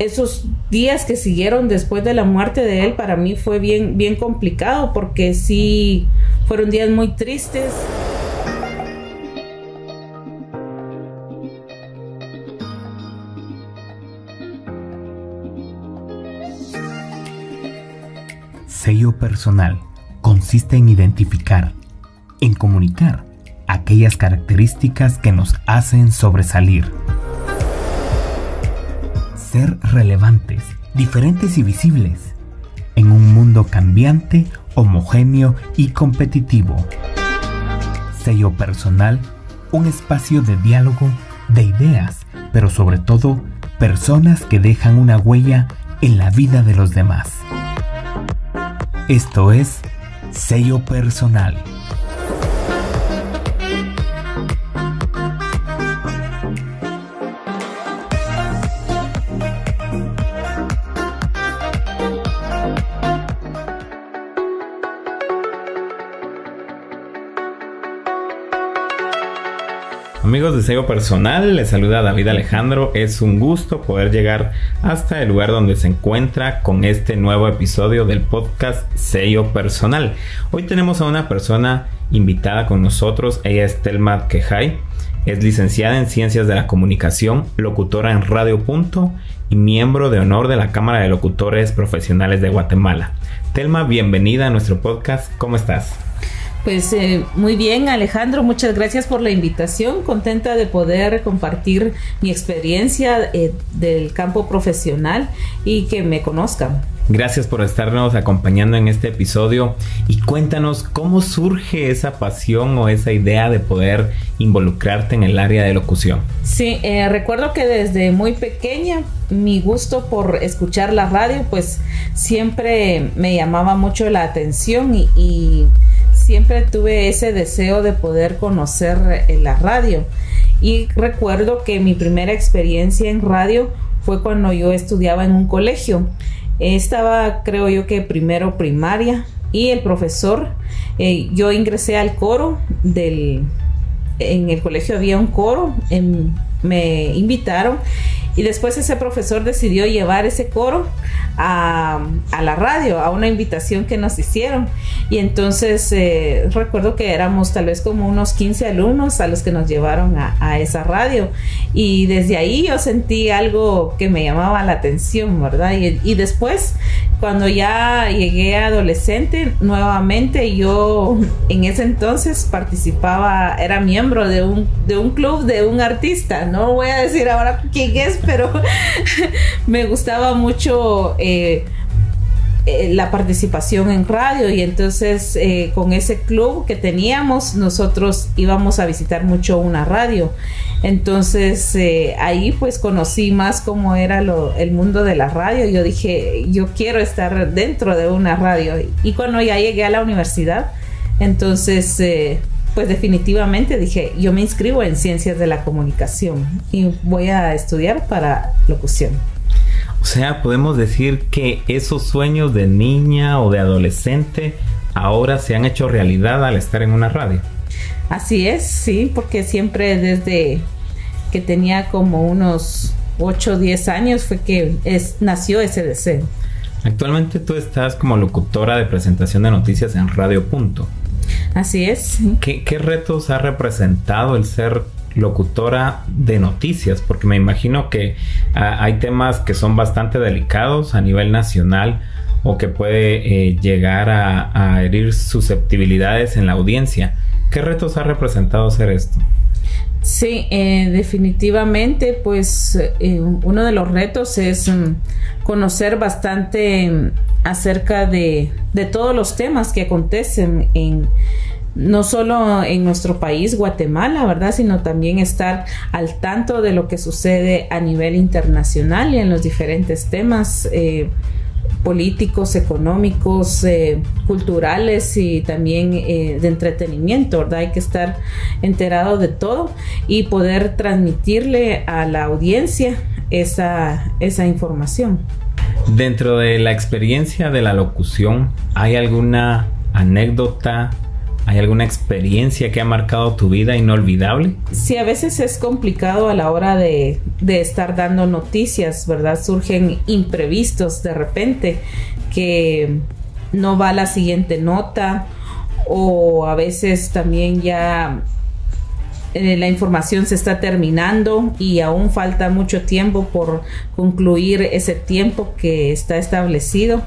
esos días que siguieron después de la muerte de él para mí fue bien, bien complicado porque sí fueron días muy tristes. Sello personal consiste en identificar, en comunicar aquellas características que nos hacen sobresalir. Ser relevantes, diferentes y visibles en un mundo cambiante, homogéneo y competitivo. Sello personal, un espacio de diálogo, de ideas, pero sobre todo personas que dejan una huella en la vida de los demás. Esto es sello personal. Amigos de Sello Personal, les saluda David Alejandro. Es un gusto poder llegar hasta el lugar donde se encuentra con este nuevo episodio del podcast Sello Personal. Hoy tenemos a una persona invitada con nosotros. Ella es Telma Quejay. Es licenciada en Ciencias de la Comunicación, locutora en Radio Punto y miembro de honor de la Cámara de Locutores Profesionales de Guatemala. Telma, bienvenida a nuestro podcast. ¿Cómo estás? Pues eh, muy bien, Alejandro, muchas gracias por la invitación. Contenta de poder compartir mi experiencia eh, del campo profesional y que me conozcan. Gracias por estarnos acompañando en este episodio y cuéntanos cómo surge esa pasión o esa idea de poder involucrarte en el área de locución. Sí, eh, recuerdo que desde muy pequeña mi gusto por escuchar la radio pues siempre me llamaba mucho la atención y siempre tuve ese deseo de poder conocer en la radio. Y recuerdo que mi primera experiencia en radio fue cuando yo estudiaba en un colegio. Estaba, creo yo que primero primaria y el profesor, eh, yo ingresé al coro del, en el colegio había un coro, me invitaron y después ese profesor decidió llevar ese coro a, la radio, a una invitación que nos hicieron. Y entonces eh, recuerdo que éramos tal vez como unos 15 alumnos a los que nos llevaron a, esa radio. Y desde ahí yo sentí algo que me llamaba la atención, ¿verdad? Y, y después, cuando ya llegué a adolescente, nuevamente yo en ese entonces participaba, era miembro de un, de un club de un artista. No voy a decir ahora quién es, pero me gustaba mucho eh, eh, la participación en radio y entonces eh, con ese club que teníamos nosotros íbamos a visitar mucho una radio. Entonces ahí pues conocí más cómo era lo, el mundo de la radio. Yo dije, yo quiero estar dentro de una radio. Y cuando ya llegué a la universidad, entonces pues definitivamente dije, yo me inscribo en ciencias de la comunicación y voy a estudiar para locución. O sea, podemos decir que esos sueños de niña o de adolescente ahora se han hecho realidad al estar en una radio. Así es, sí, porque siempre desde que tenía como unos 8 o 10 años fue que es, nació ese deseo. Actualmente tú estás como locutora de presentación de noticias en Radio Punto. Así es. ¿Qué, retos ha representado el ser locutora de noticias? Porque me imagino que ah, hay temas que son bastante delicados a nivel nacional o que puede eh, llegar a, herir susceptibilidades en la audiencia. ¿Qué retos ha representado ser esto? Sí, eh, definitivamente, pues eh, uno de los retos es mm, conocer bastante mm, acerca de, de, todos los temas que acontecen en no solo en nuestro país, Guatemala, ¿verdad? Sino también estar al tanto de lo que sucede a nivel internacional y en los diferentes temas. Eh, políticos, económicos, eh, culturales y también eh, de entretenimiento, ¿verdad? Hay que estar enterado de todo y poder transmitirle a la audiencia esa, esa información. Dentro de la experiencia de la locución, ¿hay alguna anécdota ¿Hay alguna experiencia que ha marcado tu vida inolvidable? Sí, a veces es complicado a la hora de, de estar dando noticias, ¿verdad? Surgen imprevistos de repente que no va la siguiente nota o a veces también ya eh, la información se está terminando y aún falta mucho tiempo por concluir ese tiempo que está establecido.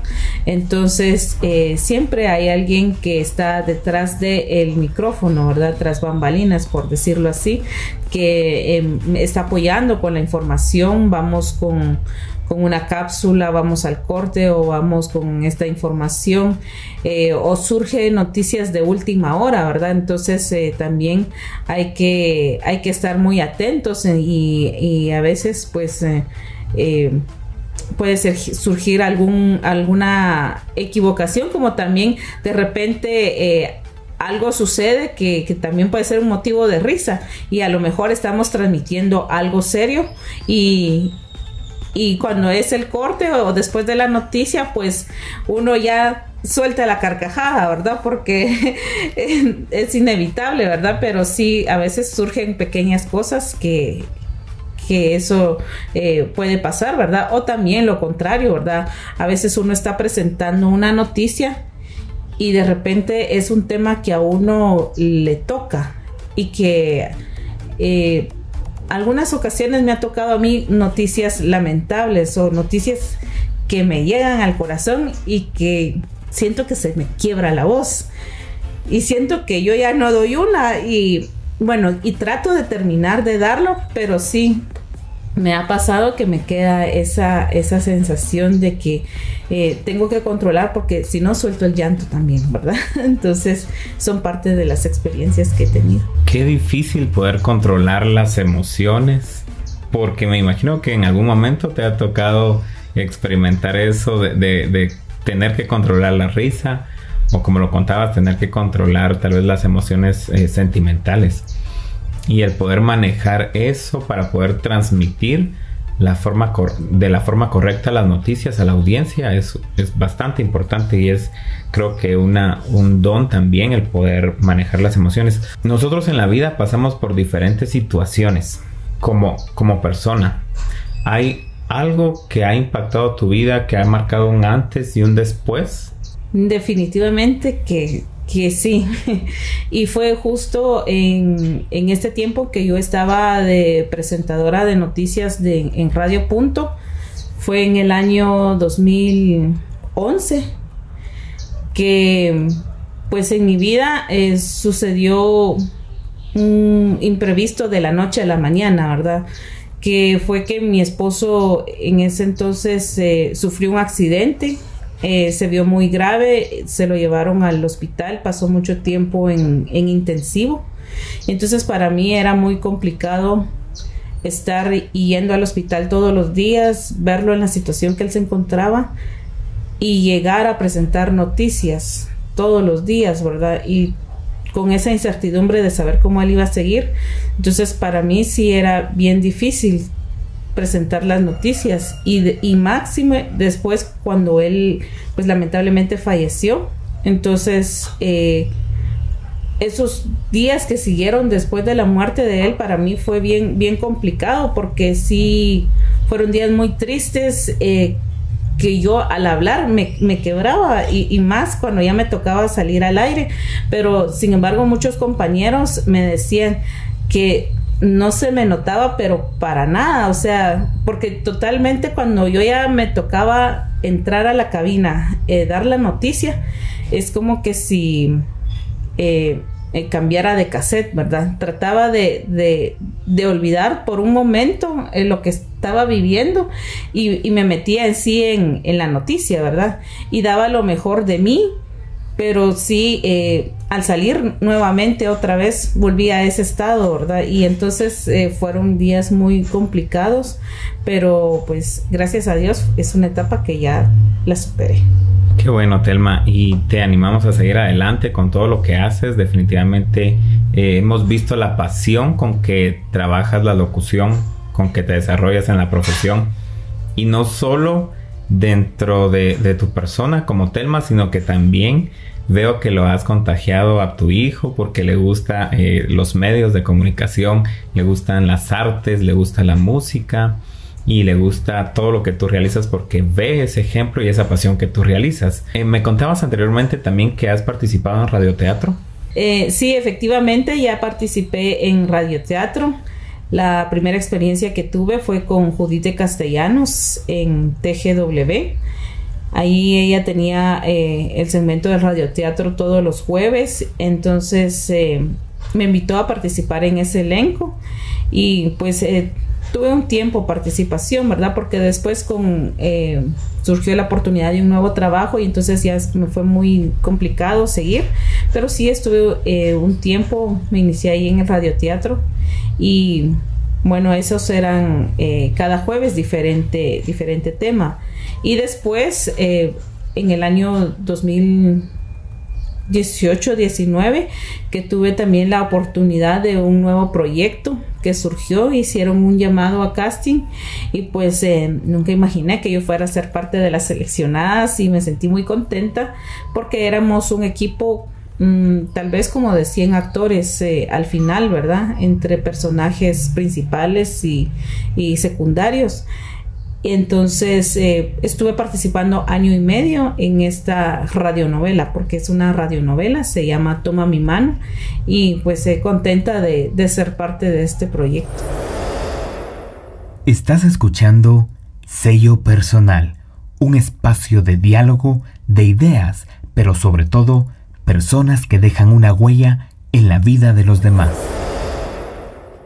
Entonces, eh, siempre hay alguien que está detrás del micrófono, ¿verdad? Tras bambalinas, por decirlo así, que em, está apoyando con la información. Vamos con con una cápsula, vamos al corte o vamos con esta información eh, o surge noticias de última hora, ¿verdad? Entonces eh, también hay que, hay que estar muy atentos y, a veces pues eh, puede ser, surgir algún, alguna equivocación como también de repente algo sucede que, también puede ser un motivo de risa y a lo mejor estamos transmitiendo algo serio y, y cuando es el corte o después de la noticia, pues uno ya suelta la carcajada, ¿verdad? Porque es inevitable, ¿verdad? Pero sí, a veces surgen pequeñas cosas que, que eso eh, puede pasar, ¿verdad? O también lo contrario, ¿verdad? A veces uno está presentando una noticia y de repente es un tema que a uno le toca y que eh, algunas ocasiones me ha tocado a mí noticias lamentables o noticias que me llegan al corazón y que siento que se me quiebra la voz. Y siento que yo ya no doy una y bueno, y trato de terminar de darlo, pero sí, me ha pasado que me queda esa, esa sensación de que eh, tengo que controlar porque si no suelto el llanto también, ¿verdad? Entonces son parte de las experiencias que he tenido. Qué difícil poder controlar las emociones porque me imagino que en algún momento te ha tocado experimentar eso de, de tener que controlar la risa o como lo contabas, tener que controlar tal vez las emociones eh, sentimentales y el poder manejar eso para poder transmitir la forma de la forma correcta las noticias a la audiencia es, es bastante importante y es creo que una, un don también el poder manejar las emociones. Nosotros en la vida pasamos por diferentes situaciones como, como persona. Hay algo que ha impactado tu vida, que ha marcado un antes y un después. Definitivamente que que sí, y fue justo en, en, este tiempo que yo estaba de presentadora de noticias de, en Radio Punto, fue en el año 2011, que pues en mi vida eh, sucedió un imprevisto de la noche a la mañana, ¿verdad? Que fue que mi esposo en ese entonces eh, sufrió un accidente eh, se vio muy grave, se lo llevaron al hospital, pasó mucho tiempo en, intensivo. Entonces para mí era muy complicado estar yendo al hospital todos los días, verlo en la situación que él se encontraba y llegar a presentar noticias todos los días, ¿verdad? Y con esa incertidumbre de saber cómo él iba a seguir. Entonces para mí sí era bien difícil presentar las noticias. Y, y máximo después cuando él pues lamentablemente falleció. Entonces eh, esos días que siguieron después de la muerte de él para mí fue bien bien complicado porque sí fueron días muy tristes eh, que yo al hablar me, me quebraba y, más cuando ya me tocaba salir al aire. Pero sin embargo muchos compañeros me decían que no se me notaba, pero para nada, o sea, porque totalmente cuando yo ya me tocaba entrar a la cabina, eh, dar la noticia, es como que si eh, eh, cambiara de cassette, ¿verdad? Trataba de, de, de olvidar por un momento lo que estaba viviendo y, y me metía en sí en, en la noticia, ¿verdad? Y daba lo mejor de mí pero sí eh, al salir nuevamente otra vez volví a ese estado, ¿verdad? Y entonces eh, fueron días muy complicados, pero pues gracias a Dios es una etapa que ya la superé. Qué bueno, Telma, y te animamos a seguir adelante con todo lo que haces. Definitivamente eh, hemos visto la pasión con que trabajas la locución, con que te desarrollas en la profesión, y no solo dentro de, tu persona como Telma, sino que también veo que lo has contagiado a tu hijo porque le gusta eh, los medios de comunicación, le gustan las artes, le gusta la música y le gusta todo lo que tú realizas porque ve ese ejemplo y esa pasión que tú realizas. Eh, me contabas anteriormente también que has participado en radioteatro. Eh, sí, efectivamente, ya participé en radioteatro. La primera experiencia que tuve fue con Judith Castellanos en TGW. Ahí ella tenía eh, el segmento de radioteatro todos los jueves, entonces eh, me invitó a participar en ese elenco y pues eh, tuve un tiempo participación, ¿verdad? Porque después con eh, surgió la oportunidad de un nuevo trabajo y entonces ya me fue muy complicado seguir, pero sí estuve eh, un tiempo, me inicié ahí en el radioteatro y bueno, esos eran eh, cada jueves diferente, diferente tema. Y después, en el año 2000 18, 19, que tuve también la oportunidad de un nuevo proyecto que surgió, hicieron un llamado a casting y pues eh, nunca imaginé que yo fuera a ser parte de las seleccionadas y me sentí muy contenta porque éramos un equipo mm, tal vez como de 100 actores eh, al final, ¿verdad? Entre personajes principales y, y secundarios. Entonces eh, estuve participando año y medio en esta radionovela, porque es una radionovela, se llama Toma mi mano, y pues eh, contenta de, de ser parte de este proyecto. Estás escuchando Sello Personal, un espacio de diálogo, de ideas, pero sobre todo personas que dejan una huella en la vida de los demás.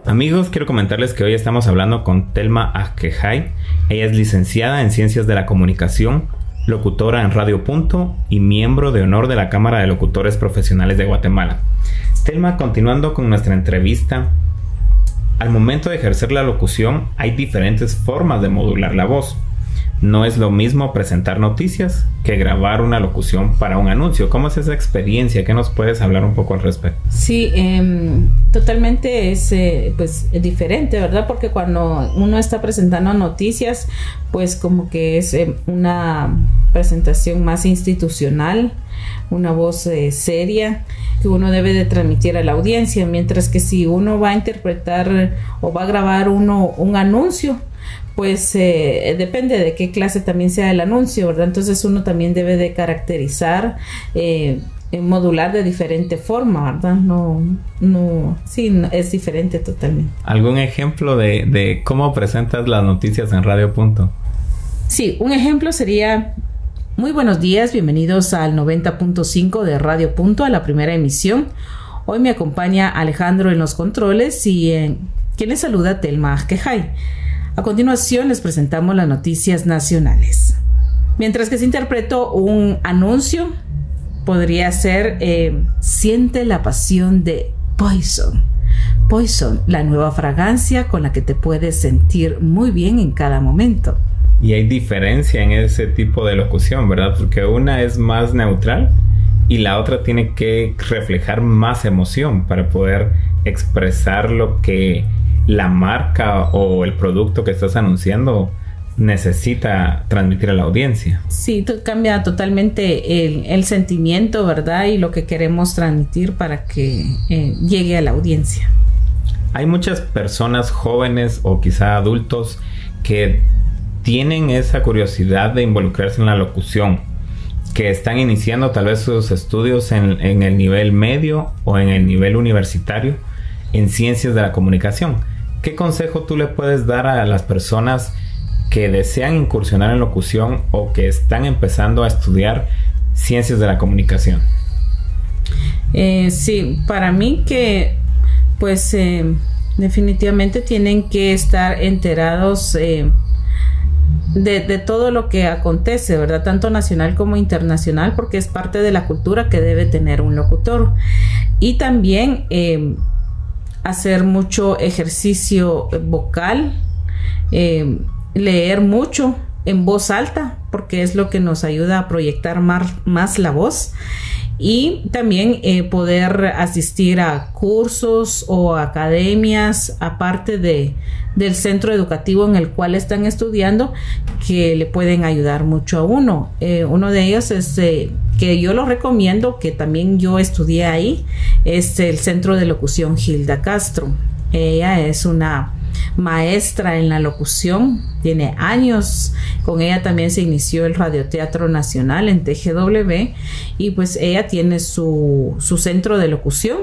Amigos, quiero comentarles que hoy estamos hablando con Telma Ajkejai. Ella es licenciada en Ciencias de la Comunicación, locutora en Radio Punto y miembro de honor de la Cámara de Locutores Profesionales de Guatemala. Telma, continuando con nuestra entrevista, al momento de ejercer la locución hay diferentes formas de modular la voz. No es lo mismo presentar noticias que grabar una locución para un anuncio. ¿Cómo es esa experiencia? ¿Qué nos puedes hablar un poco al respecto? Sí, em, totalmente es eh, pues diferente, ¿verdad? Porque cuando uno está presentando noticias, pues como que es em, una presentación más institucional, una voz eh, seria que uno debe de transmitir a la audiencia, mientras que si uno va a interpretar o va a grabar uno un anuncio, pues eh, depende de qué clase también sea el anuncio, ¿verdad? Entonces uno también debe de caracterizar, eh, modular de diferente forma, ¿verdad? No, no, sí, es diferente totalmente. ¿Algún ejemplo de, de cómo presentas las noticias en Radio Punto? Sí, un ejemplo sería muy buenos días, bienvenidos al 90.5 de Radio Punto, a la primera emisión. Hoy me acompaña Alejandro en los controles y en quien les saluda Telma Quejay. A continuación les presentamos las noticias nacionales. Mientras que se interpretó un anuncio, podría ser eh, Siente la pasión de Poison. Poison, la nueva fragancia con la que te puedes sentir muy bien en cada momento. Y hay diferencia en ese tipo de locución, ¿verdad? Porque una es más neutral y la otra tiene que reflejar más emoción para poder expresar lo que la marca o el producto que estás anunciando necesita transmitir a la audiencia. Sí, cambia totalmente el, sentimiento, ¿verdad? Y lo que queremos transmitir para que eh, llegue a la audiencia. Hay muchas personas jóvenes o quizá adultos que tienen esa curiosidad de involucrarse en la locución, que están iniciando tal vez sus estudios en, en el nivel medio o en el nivel universitario en ciencias de la comunicación ¿qué consejo tú le puedes dar a las personas que desean incursionar en locución o que están empezando a estudiar ciencias de la comunicación? Eh, sí, para mí que pues eh, definitivamente tienen que estar enterados eh, de, de, todo lo que acontece, ¿verdad? Tanto nacional como internacional, porque es parte de la cultura que debe tener un locutor. Y también hacer mucho ejercicio vocal, eh, leer mucho en voz alta, porque es lo que nos ayuda a proyectar más, más la voz. Y también eh, poder asistir a cursos o academias aparte de, del centro educativo en el cual están estudiando que le pueden ayudar mucho a uno. Eh, uno de ellos es eh, que yo lo recomiendo, que también yo estudié ahí, es el Centro de Locución Gilda Castro. Ella es una maestra en la locución, tiene años, con ella también se inició el Radioteatro Nacional en TGW y pues ella tiene su, su centro de locución,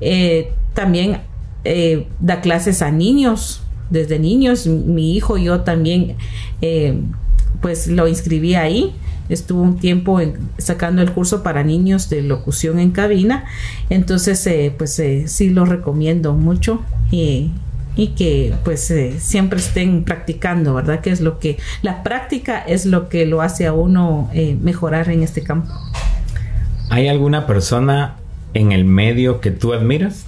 eh, también eh, da clases a niños, desde niños, mi hijo yo también eh, pues lo inscribí ahí. Estuvo un tiempo sacando el curso para niños de locución en cabina. Entonces pues sí lo recomiendo mucho y que pues eh, siempre estén practicando, ¿verdad? Que es lo que la práctica es lo que lo hace a uno eh, mejorar en este campo. ¿Hay alguna persona en el medio que tú admiras?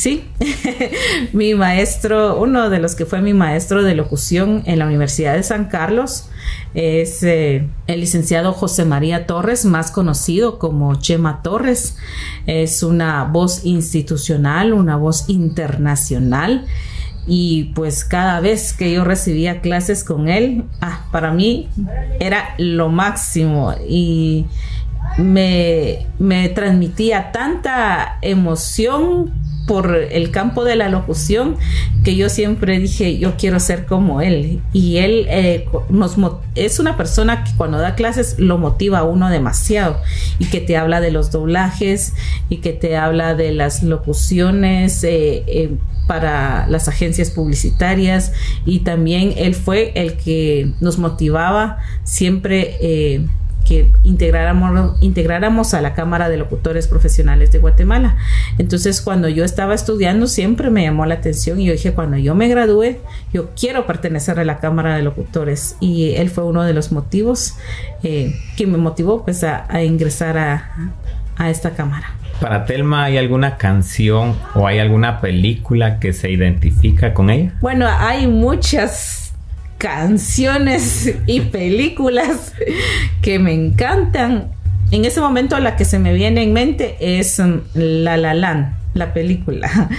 Sí, mi maestro, uno de los que fue mi maestro de locución en la Universidad de San Carlos, es eh, el licenciado José María Torres, más conocido como Chema Torres. Es una voz institucional, una voz internacional. Y pues cada vez que yo recibía clases con él, ah, para mí era lo máximo. Y me, me transmitía tanta emoción por el campo de la locución que yo siempre dije yo quiero ser como él. Y él eh, nos es una persona que cuando da clases lo motiva a uno demasiado y que te habla de los doblajes y que te habla de las locuciones eh, eh, para las agencias publicitarias. Y también él fue el que nos motivaba siempre que integráramos, integráramos a la Cámara de Locutores Profesionales de Guatemala. Entonces, cuando yo estaba estudiando, siempre me llamó la atención y yo dije, cuando yo me gradúe, yo quiero pertenecer a la Cámara de Locutores. Y él fue uno de los motivos eh, que me motivó pues a, ingresar a, a esta Cámara. Para Telma, ¿hay alguna canción o hay alguna película que se identifica con ella? Bueno, hay muchas canciones y películas que me encantan. En ese momento la que se me viene en mente es mm, La La Land, la película.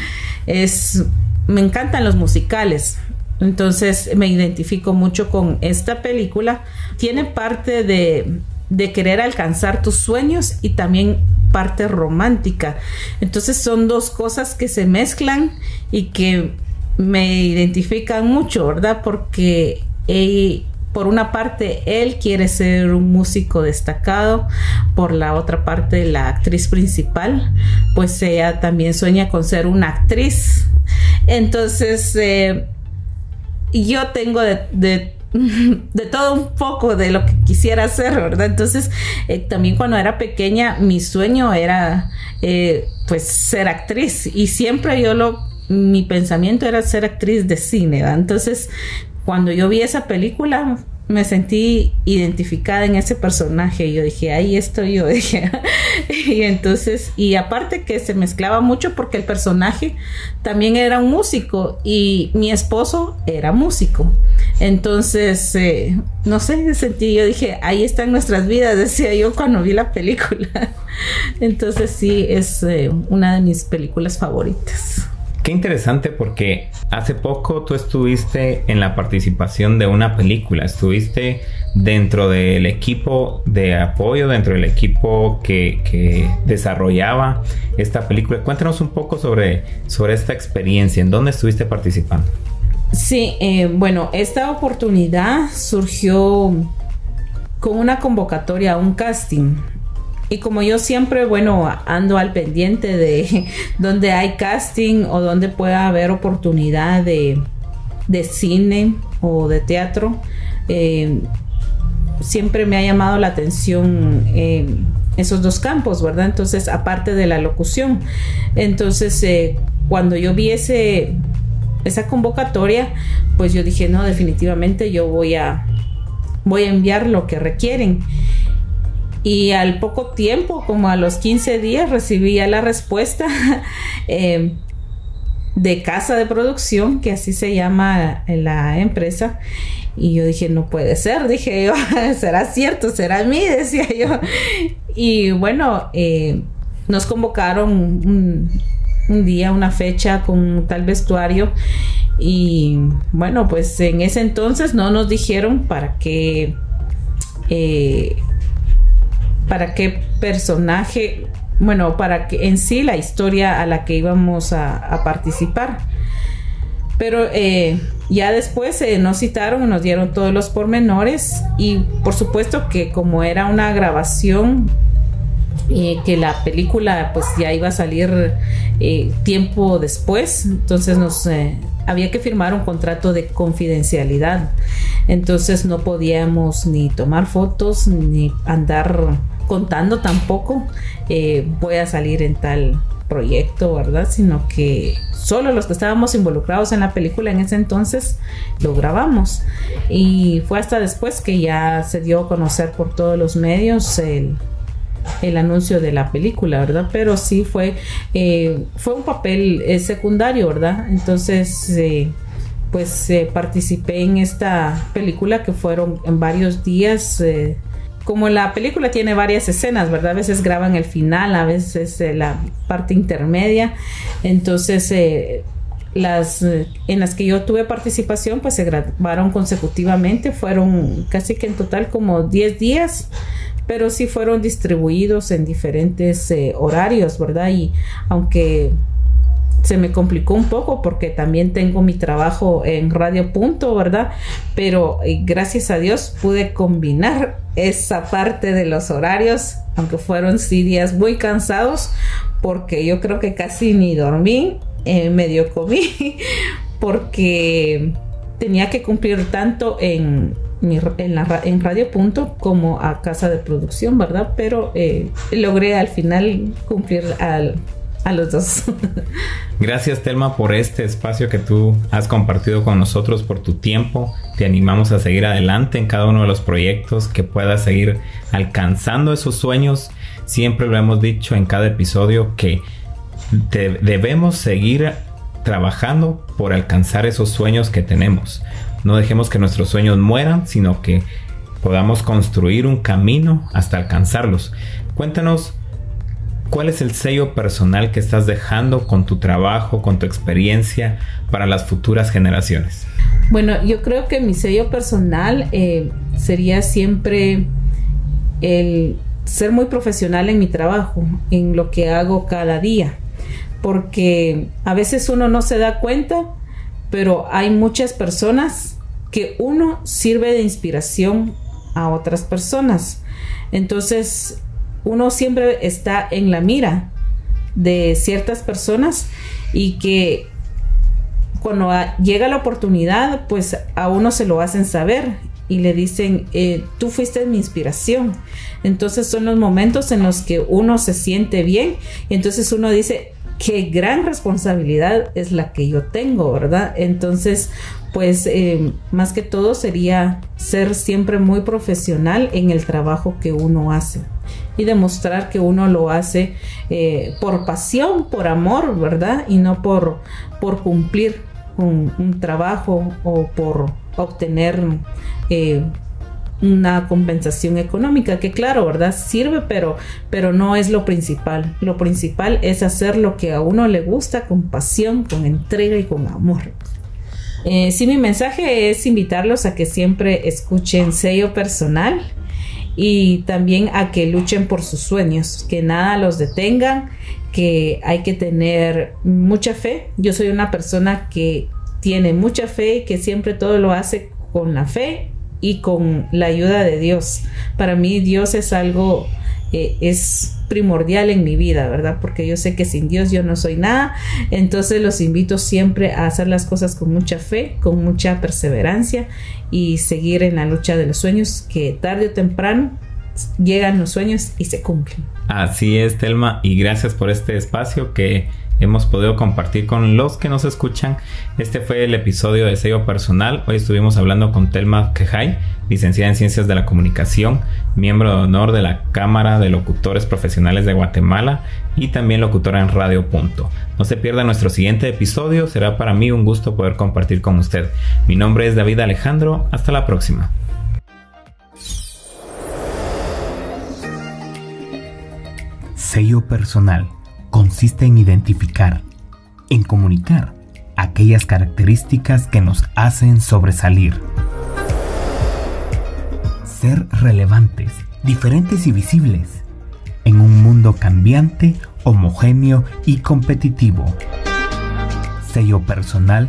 Es me encantan los musicales. Entonces me identifico mucho con esta película. Tiene parte de, de querer alcanzar tus sueños y también parte romántica. Entonces son dos cosas que se mezclan y que me identifican mucho, ¿verdad? Porque por una parte él quiere ser un músico destacado, por la otra parte la actriz principal, pues ella también sueña con ser una actriz. Entonces, eh, yo tengo de, todo un poco de lo que quisiera hacer, ¿verdad? Entonces, eh, también cuando era pequeña, mi sueño era eh, pues ser actriz y siempre yo lo mi pensamiento era ser actriz de cine. Entonces, cuando yo vi esa película, me sentí identificada en ese personaje. Yo dije, ahí estoy yo. Dije. y entonces, y aparte que se mezclaba mucho porque el personaje también era un músico y mi esposo era músico. Entonces, eh, no sé, sentí, yo dije, ahí están nuestras vidas, decía yo cuando vi la película. entonces, sí, es eh, una de mis películas favoritas. Qué interesante porque hace poco tú estuviste en la participación de una película, estuviste dentro del equipo de apoyo, dentro del equipo que, desarrollaba esta película. Cuéntanos un poco sobre, sobre esta experiencia, ¿en dónde estuviste participando? Sí, eh, bueno, esta oportunidad surgió con una convocatoria un casting y como yo siempre, bueno, ando al pendiente de donde hay casting o donde pueda haber oportunidad de, cine o de teatro, eh, siempre me ha llamado la atención eh, esos dos campos, ¿verdad? Entonces, aparte de la locución. Entonces, eh, cuando yo vi ese, esa convocatoria, pues yo dije, no, definitivamente yo voy a, voy a enviar lo que requieren y al poco tiempo, como a los 15 días, recibí ya la respuesta eh, de casa de producción, que así se llama la empresa, Y yo dije, no puede ser, dije yo, será cierto, será mí, decía yo. Y bueno, eh, nos convocaron un, un día, una fecha con tal vestuario. Y bueno, pues en ese entonces no nos dijeron para qué, eh, para qué personaje, bueno, para que en sí la historia a la que íbamos a, participar. Pero eh, ya después eh, nos citaron, nos dieron todos los pormenores y por supuesto que como era una grabación que la película pues ya iba a salir eh, tiempo después, entonces nos eh, había que firmar un contrato de confidencialidad, entonces no podíamos ni tomar fotos ni andar contando tampoco eh, voy a salir en tal proyecto, ¿verdad? Sino que solo los que estábamos involucrados en la película en ese entonces lo grabamos. Y fue hasta después que ya se dio a conocer por todos los medios el, el anuncio de la película, ¿verdad? Pero sí fue, eh, fue un papel eh, secundario, ¿verdad? Entonces, pues participé en esta película que fueron en varios días. Como la película tiene varias escenas, ¿verdad? A veces graban el final, a veces la parte intermedia. Entonces, las en las que yo tuve participación pues se grabaron consecutivamente fueron casi que en total como 10 días pero sí fueron distribuidos en diferentes eh, horarios, ¿verdad? Y aunque se me complicó un poco porque también tengo mi trabajo en Radio Punto, ¿verdad? Pero eh, gracias a Dios pude combinar esa parte de los horarios, aunque fueron sí días muy cansados, porque yo creo que casi ni dormí, eh, medio comí, porque tenía que cumplir tanto en en, la, en Radio Punto como a casa de producción, ¿verdad? Pero eh, logré al final cumplir al, a los dos. Gracias Telma por este espacio que tú has compartido con nosotros, por tu tiempo. Te animamos a seguir adelante en cada uno de los proyectos, que puedas seguir alcanzando esos sueños. Siempre lo hemos dicho en cada episodio que debemos seguir trabajando por alcanzar esos sueños que tenemos. No dejemos que nuestros sueños mueran, sino que podamos construir un camino hasta alcanzarlos. Cuéntanos cuál es el sello personal que estás dejando con tu trabajo, con tu experiencia para las futuras generaciones. Bueno, yo creo que mi sello personal eh, sería siempre el ser muy profesional en mi trabajo, en lo que hago cada día, porque a veces uno no se da cuenta, pero hay muchas personas que uno sirve de inspiración a otras personas. Entonces, uno siempre está en la mira de ciertas personas y que cuando llega la oportunidad, pues a uno se lo hacen saber y le dicen, eh, tú fuiste mi inspiración. Entonces son los momentos en los que uno se siente bien y entonces uno dice, qué gran responsabilidad es la que yo tengo, ¿verdad? Entonces, pues eh, más que todo sería ser siempre muy profesional en el trabajo que uno hace y demostrar que uno lo hace eh, por pasión, por amor, ¿verdad? Y no por, por cumplir un, trabajo o por obtener eh, una compensación económica que claro, ¿verdad? Sirve, pero, pero no es lo principal. Lo principal es hacer lo que a uno le gusta con pasión, con entrega y con amor. Eh, sí, mi mensaje es invitarlos a que siempre escuchen sello personal y también a que luchen por sus sueños, que nada los detengan, que hay que tener mucha fe. Yo soy una persona que tiene mucha fe y que siempre todo lo hace con la fe y con la ayuda de Dios. Para mí Dios es algo, eh, es primordial en mi vida, ¿verdad? Porque yo sé que sin Dios yo no soy nada. Entonces los invito siempre a hacer las cosas con mucha fe, con mucha perseverancia y seguir en la lucha de los sueños que tarde o temprano llegan los sueños y se cumplen. Así es, Telma, y gracias por este espacio que hemos podido compartir con los que nos escuchan. Este fue el episodio de sello personal. Hoy estuvimos hablando con Telma Quejay, licenciada en Ciencias de la Comunicación, miembro de honor de la Cámara de Locutores Profesionales de Guatemala y también locutora en Radio Punto. No se pierda nuestro siguiente episodio, será para mí un gusto poder compartir con usted. Mi nombre es David Alejandro, hasta la próxima. Sello personal consiste en identificar, en comunicar aquellas características que nos hacen sobresalir. Ser relevantes, diferentes y visibles en un mundo cambiante, homogéneo y competitivo. Sello personal,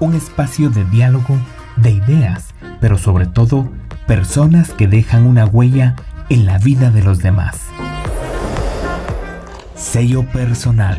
un espacio de diálogo, de ideas, pero sobre todo personas que dejan una huella en la vida de los demás. Sello personal